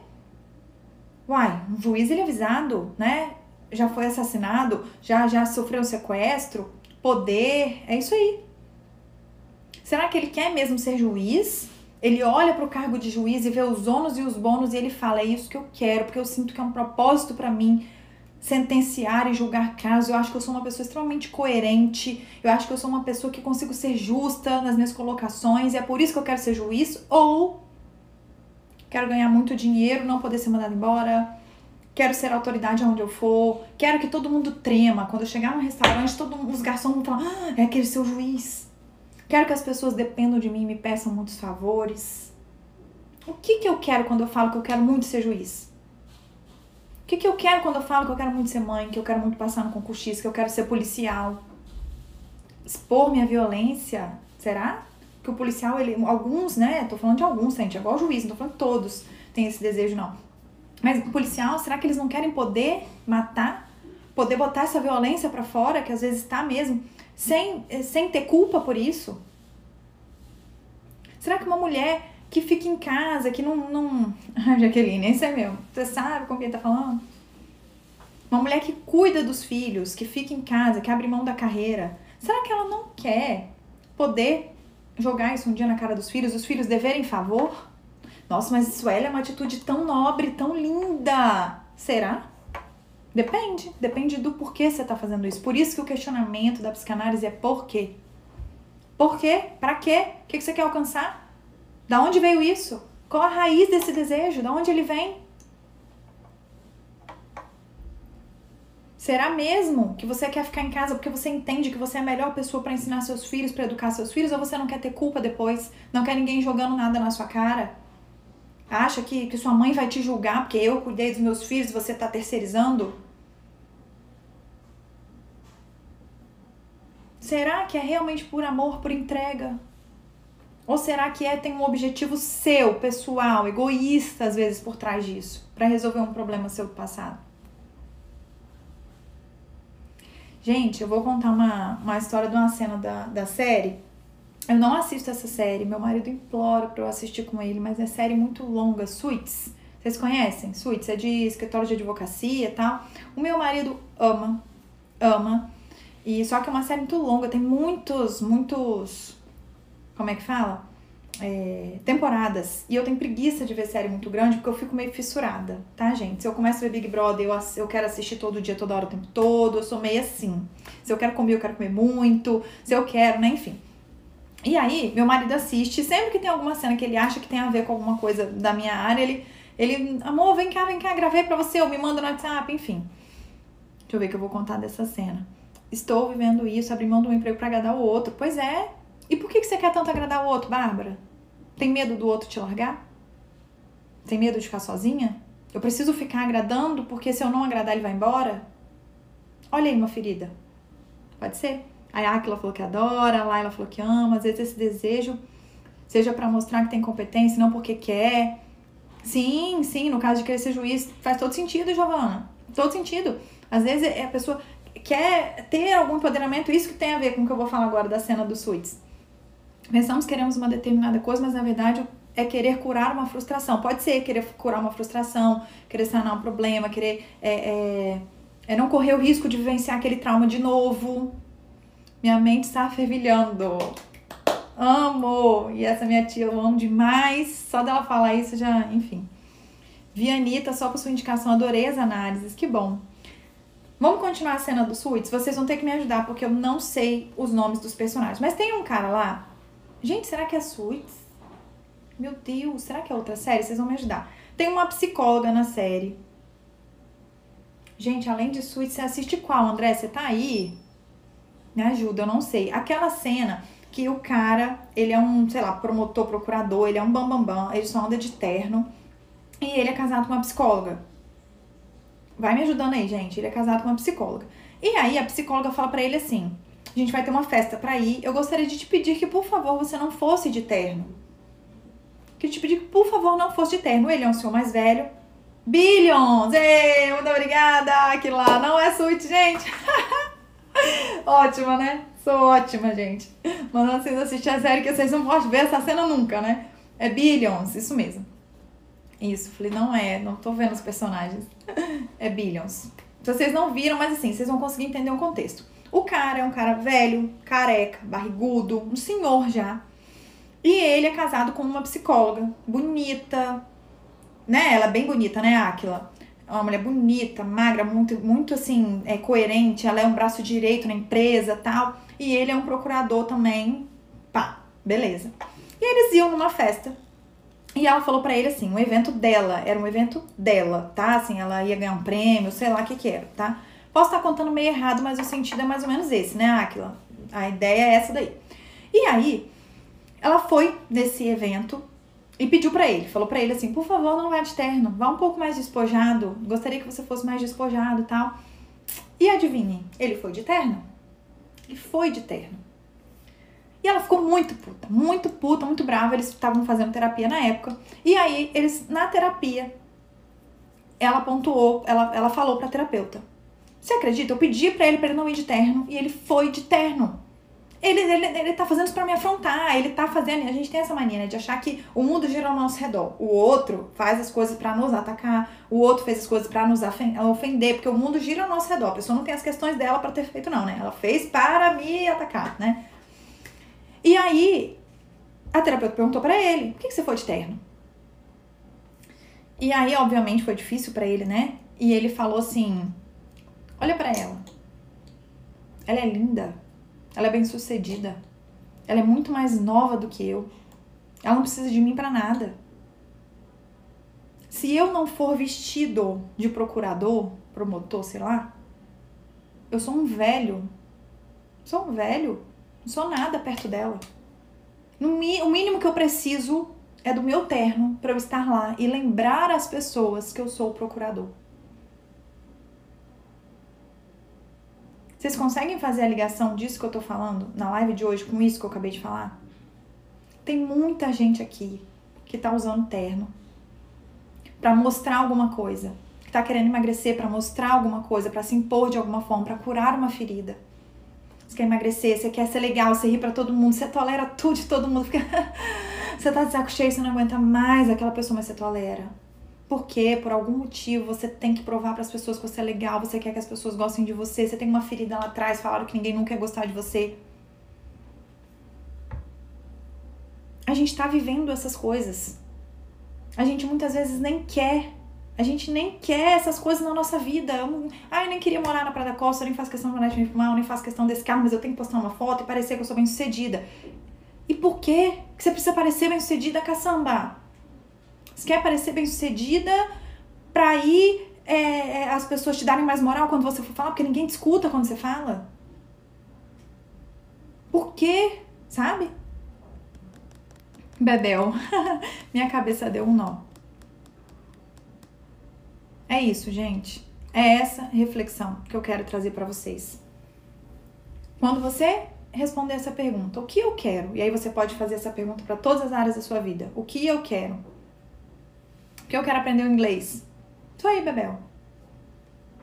Uai, um juiz ele é avisado, né? Já foi assassinado, já já sofreu um sequestro, poder, é isso aí. Será que ele quer mesmo ser juiz? Ele olha para o cargo de juiz e vê os ônus e os bônus e ele fala: é isso que eu quero, porque eu sinto que é um propósito para mim sentenciar e julgar casos. Eu acho que eu sou uma pessoa extremamente coerente. Eu acho que eu sou uma pessoa que consigo ser justa nas minhas colocações e é por isso que eu quero ser juiz. Ou quero ganhar muito dinheiro, não poder ser mandado embora. Quero ser autoridade onde eu for. Quero que todo mundo trema. Quando eu chegar num restaurante, todos os garçons vão falar: ah, é aquele seu juiz. Quero que as pessoas dependam de mim e me peçam muitos favores. O que, que eu quero quando eu falo que eu quero muito ser juiz? O que, que eu quero quando eu falo que eu quero muito ser mãe, que eu quero muito passar no concurso X, que eu quero ser policial? Expor minha violência? Será? Que o policial, ele, alguns, né? Tô falando de alguns, gente, é igual o juiz, não tô falando que todos têm esse desejo, não. Mas o policial, será que eles não querem poder matar? Poder botar essa violência para fora, que às vezes está mesmo? sem, eh, sem ter culpa por isso? Será que uma mulher que fica em casa, que não. não... Ai, Jaqueline, esse é meu. Você sabe com quem tá falando? Uma mulher que cuida dos filhos, que fica em casa, que abre mão da carreira. Será que ela não quer poder jogar isso um dia na cara dos filhos, os filhos deverem favor? Nossa, mas isso é uma atitude tão nobre, tão linda. Será? Depende, depende do porquê você está fazendo isso. Por isso que o questionamento da psicanálise é por quê? Por quê? Para quê? O que você quer alcançar? Da onde veio isso? Qual a raiz desse desejo? Da onde ele vem? Será mesmo que você quer ficar em casa porque você entende que você é a melhor pessoa para ensinar seus filhos, para educar seus filhos, ou você não quer ter culpa depois? Não quer ninguém jogando nada na sua cara? Acha que, que sua mãe vai te julgar porque eu cuidei dos meus filhos e você está terceirizando? Será que é realmente por amor, por entrega? Ou será que é tem um objetivo seu, pessoal, egoísta às vezes por trás disso, para resolver um problema seu do passado? Gente, eu vou contar uma, uma história de uma cena da, da série. Eu não assisto essa série, meu marido implora para eu assistir com ele, mas é série muito longa, Suits. Vocês conhecem? Suits é de escritório de advocacia e tal. O meu marido ama, ama. E só que é uma série muito longa, tem muitos, muitos. Como é que fala? É, temporadas. E eu tenho preguiça de ver série muito grande porque eu fico meio fissurada, tá, gente? Se eu começo a ver Big Brother, eu, eu quero assistir todo dia, toda hora, o tempo todo. Eu sou meio assim. Se eu quero comer, eu quero comer muito. Se eu quero, né? Enfim. E aí, meu marido assiste. Sempre que tem alguma cena que ele acha que tem a ver com alguma coisa da minha área, ele, ele amor, vem cá, vem cá, gravei pra você, ou me manda no WhatsApp, enfim. Deixa eu ver que eu vou contar dessa cena estou vivendo isso, abrir mão do emprego para agradar o outro. Pois é. E por que você quer tanto agradar o outro, Bárbara? Tem medo do outro te largar? Tem medo de ficar sozinha? Eu preciso ficar agradando porque se eu não agradar ele vai embora? Olha aí uma ferida. Pode ser? A Aquila falou que adora, a Laila falou que ama. Às vezes esse desejo seja para mostrar que tem competência, não porque quer. Sim, sim, no caso de querer ser juiz, faz todo sentido, Giovana. Todo sentido. Às vezes a pessoa quer ter algum empoderamento, isso que tem a ver com o que eu vou falar agora da cena dos suítes. Pensamos que queremos uma determinada coisa, mas na verdade é querer curar uma frustração. Pode ser querer curar uma frustração, querer sanar um problema, querer é, é, é não correr o risco de vivenciar aquele trauma de novo. Minha mente está fervilhando. Amo! E essa minha tia eu amo demais. Só dela falar isso já, enfim. Vianita, só por sua indicação, adorei as análises, que bom. Vamos continuar a cena dos suítes? Vocês vão ter que me ajudar, porque eu não sei os nomes dos personagens. Mas tem um cara lá. Gente, será que é suítes? Meu Deus, será que é outra série? Vocês vão me ajudar. Tem uma psicóloga na série. Gente, além de suítes, você assiste qual, André? Você tá aí? Me ajuda, eu não sei. Aquela cena que o cara, ele é um, sei lá, promotor, procurador, ele é um bambambam, bam, bam, ele só anda de terno. E ele é casado com uma psicóloga. Vai me ajudando aí, gente. Ele é casado com uma psicóloga. E aí a psicóloga fala para ele assim: "A gente vai ter uma festa para ir. Eu gostaria de te pedir que, por favor, você não fosse de terno. Que te pedir que, por favor, não fosse de terno. Ele é um senhor mais velho. Billions! Ei, muito obrigada! Aquilo lá não é suíte, gente. Ótima, né? Sou ótima, gente. Mandando vocês assistir a série que vocês não podem ver essa cena nunca, né? É Billions, isso mesmo. Isso, falei, não é, não tô vendo os personagens. É Billions. Vocês não viram, mas assim, vocês vão conseguir entender o contexto. O cara é um cara velho, careca, barrigudo, um senhor já. E ele é casado com uma psicóloga, bonita, né? Ela é bem bonita, né, Aquila? É uma mulher bonita, magra, muito, muito assim, é, coerente. Ela é um braço direito na empresa tal. E ele é um procurador também. Pá, beleza. E eles iam numa festa e ela falou para ele assim, um evento dela, era um evento dela, tá? Assim, ela ia ganhar um prêmio, sei lá o que que era, tá? Posso estar contando meio errado, mas o sentido é mais ou menos esse, né, Aquila? A ideia é essa daí. E aí, ela foi nesse evento e pediu para ele, falou para ele assim, por favor, não vá de terno, vá um pouco mais despojado, gostaria que você fosse mais despojado e tal. E adivinhem, ele foi de terno? Ele foi de terno. E ela ficou muito puta, muito puta, muito brava. Eles estavam fazendo terapia na época. E aí, eles, na terapia, ela pontuou, ela, ela falou pra terapeuta. Você acredita? Eu pedi pra ele pra ele não ir de terno e ele foi de terno. Ele, ele, ele tá fazendo isso pra me afrontar, ele tá fazendo. A gente tem essa mania, né, de achar que o mundo gira ao nosso redor. O outro faz as coisas para nos atacar, o outro fez as coisas para nos ofender, porque o mundo gira ao nosso redor. A pessoa não tem as questões dela para ter feito, não, né? Ela fez para me atacar, né? E aí, a terapeuta perguntou para ele: por que, que você foi de terno? E aí, obviamente, foi difícil para ele, né? E ele falou assim: olha para ela. Ela é linda. Ela é bem sucedida. Ela é muito mais nova do que eu. Ela não precisa de mim para nada. Se eu não for vestido de procurador, promotor, sei lá, eu sou um velho. Sou um velho não sou nada perto dela. No, o mínimo que eu preciso é do meu terno para eu estar lá e lembrar as pessoas que eu sou o procurador. Vocês conseguem fazer a ligação disso que eu tô falando na live de hoje com isso que eu acabei de falar? Tem muita gente aqui que tá usando terno para mostrar alguma coisa, que tá querendo emagrecer para mostrar alguma coisa, para se impor de alguma forma, para curar uma ferida você quer emagrecer, você quer ser legal, você ri pra todo mundo, você tolera tudo de todo mundo. Fica... você tá de saco cheio, você não aguenta mais aquela pessoa, mas você tolera. Porque, por algum motivo, você tem que provar para as pessoas que você é legal, você quer que as pessoas gostem de você, você tem uma ferida lá atrás, falaram que ninguém nunca quer gostar de você. A gente tá vivendo essas coisas. A gente muitas vezes nem quer a gente nem quer essas coisas na nossa vida. Eu, ah, eu nem queria morar na Praia da Costa, eu nem faço questão de morar de mal, nem faço questão desse carro, mas eu tenho que postar uma foto e parecer que eu sou bem sucedida. E por que você precisa parecer bem sucedida, caçamba? Você quer parecer bem sucedida pra ir é, é, as pessoas te darem mais moral quando você for falar, porque ninguém te escuta quando você fala? Por quê? Sabe? Bebel. Minha cabeça deu um nó. É isso, gente. É essa reflexão que eu quero trazer para vocês. Quando você responder essa pergunta, o que eu quero? E aí você pode fazer essa pergunta para todas as áreas da sua vida. O que eu quero? Porque eu quero aprender o inglês. Isso aí, Bebel.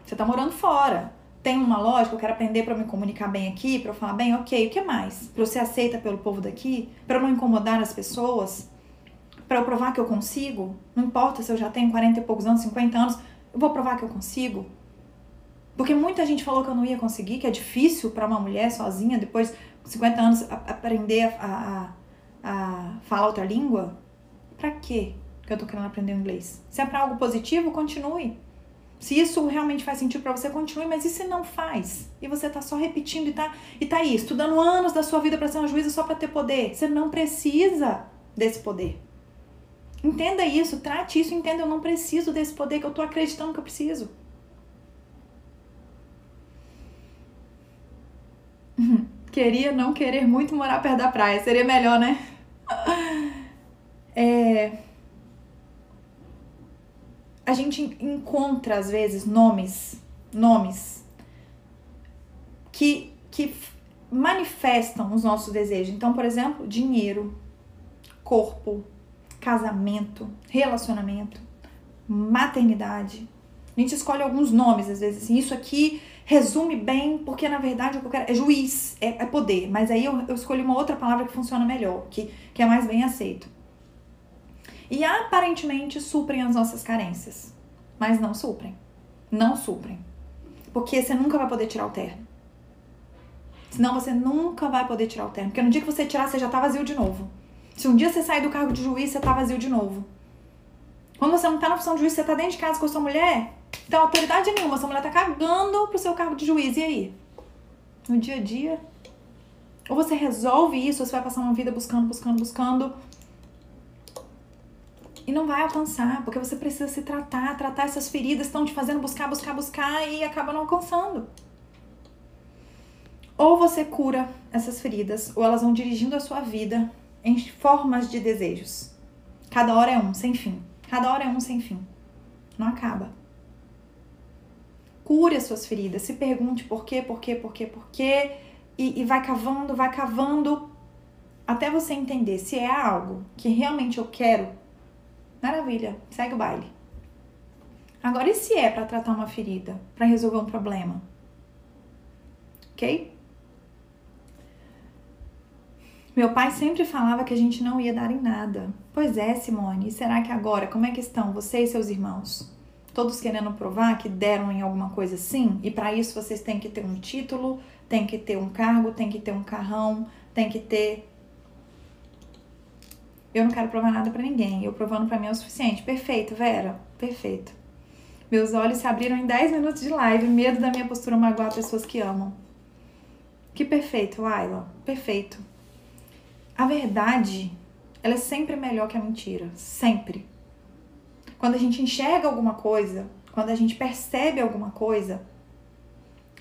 Você tá morando fora. Tem uma lógica, eu quero aprender para me comunicar bem aqui, para eu falar bem, ok. O que mais? Para eu ser aceita pelo povo daqui? Para eu não incomodar as pessoas? Para eu provar que eu consigo? Não importa se eu já tenho 40 e poucos anos, 50 anos, eu vou provar que eu consigo. Porque muita gente falou que eu não ia conseguir, que é difícil para uma mulher sozinha, depois de 50 anos, aprender a, a, a falar outra língua. Para quê eu tô querendo aprender inglês? Se é para algo positivo, continue. Se isso realmente faz sentido para você, continue, mas e se não faz? E você tá só repetindo e tá, e tá aí, estudando anos da sua vida para ser uma juíza só para ter poder. Você não precisa desse poder. Entenda isso, trate isso, entenda, eu não preciso desse poder que eu tô acreditando que eu preciso. Queria não querer muito morar perto da praia, seria melhor, né? É, a gente encontra às vezes nomes, nomes que, que manifestam os nossos desejos. Então, por exemplo, dinheiro, corpo, casamento, relacionamento, maternidade. A gente escolhe alguns nomes, às vezes, assim, isso aqui resume bem, porque na verdade eu quero é juiz, é, é poder. Mas aí eu, eu escolhi uma outra palavra que funciona melhor, que, que é mais bem aceito e aparentemente suprem as nossas carências. Mas não suprem. Não suprem. Porque você nunca vai poder tirar o terno. Senão você nunca vai poder tirar o terno. Porque no dia que você tirar, você já tá vazio de novo. Se um dia você sair do cargo de juiz, você tá vazio de novo. Quando você não tá na função de juiz, você tá dentro de casa com a sua mulher, então autoridade nenhuma. Sua mulher tá cagando pro seu cargo de juiz. E aí? No dia a dia? Ou você resolve isso, ou você vai passar uma vida buscando, buscando, buscando e não vai alcançar, porque você precisa se tratar, tratar essas feridas estão te fazendo buscar, buscar, buscar e acaba não alcançando. Ou você cura essas feridas, ou elas vão dirigindo a sua vida em formas de desejos. Cada hora é um, sem fim. Cada hora é um sem fim. Não acaba. Cure as suas feridas, se pergunte por quê, por quê, por quê, por quê, e, e vai cavando, vai cavando, até você entender se é algo que realmente eu quero Maravilha, segue o baile. Agora, e se é para tratar uma ferida, para resolver um problema? Ok? Meu pai sempre falava que a gente não ia dar em nada. Pois é, Simone, e será que agora, como é que estão você e seus irmãos? Todos querendo provar que deram em alguma coisa sim? E para isso vocês têm que ter um título, tem que ter um cargo, tem que ter um carrão, tem que ter eu não quero provar nada para ninguém. Eu provando para mim é o suficiente. Perfeito, Vera. Perfeito. Meus olhos se abriram em 10 minutos de live. Medo da minha postura magoar pessoas que amam. Que perfeito, Ayla. Perfeito. A verdade, ela é sempre melhor que a mentira. Sempre. Quando a gente enxerga alguma coisa, quando a gente percebe alguma coisa,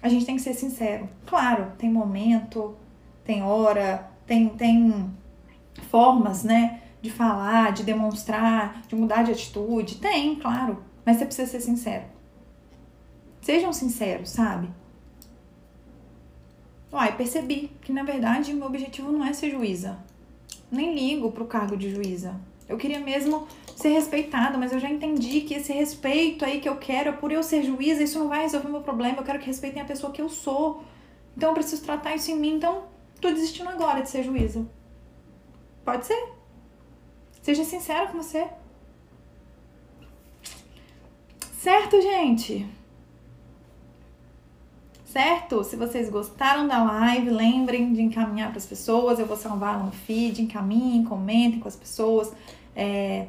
a gente tem que ser sincero. Claro, tem momento, tem hora, tem, tem formas, né? De falar, de demonstrar, de mudar de atitude? Tem, claro. Mas você precisa ser sincero. Sejam sinceros, sabe? Uai, percebi que na verdade meu objetivo não é ser juíza. Nem ligo pro cargo de juíza. Eu queria mesmo ser respeitada, mas eu já entendi que esse respeito aí que eu quero por eu ser juíza, isso não vai resolver meu problema. Eu quero que respeitem a pessoa que eu sou. Então eu preciso tratar isso em mim. Então tô desistindo agora de ser juíza. Pode ser? Seja sincero com você. Certo, gente? Certo? Se vocês gostaram da live, lembrem de encaminhar para as pessoas. Eu vou salvar no feed, encaminhem, comentem com as pessoas é,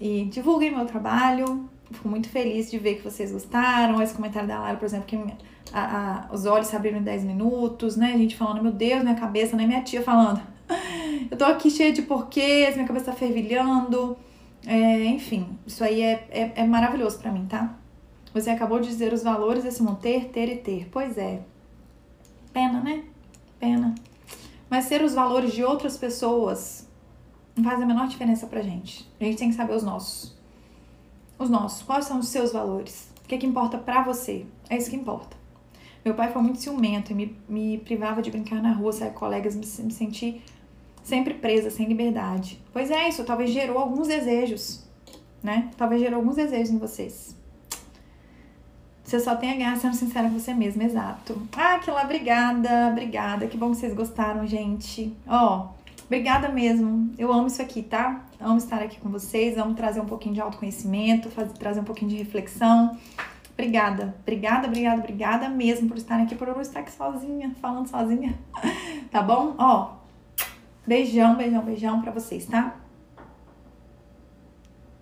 e divulguem meu trabalho. Fico muito feliz de ver que vocês gostaram. Esse comentário da Lara, por exemplo, que a, a, os olhos se abriram em 10 minutos, né? A gente falando, meu Deus, minha cabeça, nem minha tia falando. Eu tô aqui cheia de porquês, minha cabeça tá fervilhando. É, enfim, isso aí é, é, é maravilhoso para mim, tá? Você acabou de dizer os valores desse mundo, ter, ter e ter. Pois é. Pena, né? Pena. Mas ser os valores de outras pessoas não faz a menor diferença pra gente. A gente tem que saber os nossos. Os nossos. Quais são os seus valores? O que, que importa pra você? É isso que importa. Meu pai foi muito ciumento e me, me privava de brincar na rua, sair com colegas, me, me senti sempre presa, sem liberdade. Pois é, isso talvez gerou alguns desejos, né? Talvez gerou alguns desejos em vocês. Você só tem a ganhar sendo sincera com você mesmo, exato. Ah, que lá, obrigada, obrigada. Que bom que vocês gostaram, gente. Ó, obrigada mesmo. Eu amo isso aqui, tá? Amo estar aqui com vocês, amo trazer um pouquinho de autoconhecimento, fazer, trazer um pouquinho de reflexão. Obrigada, obrigada, obrigada, obrigada mesmo por estarem aqui, por eu estar aqui sozinha, falando sozinha. Tá bom? Ó, beijão, beijão, beijão pra vocês, tá?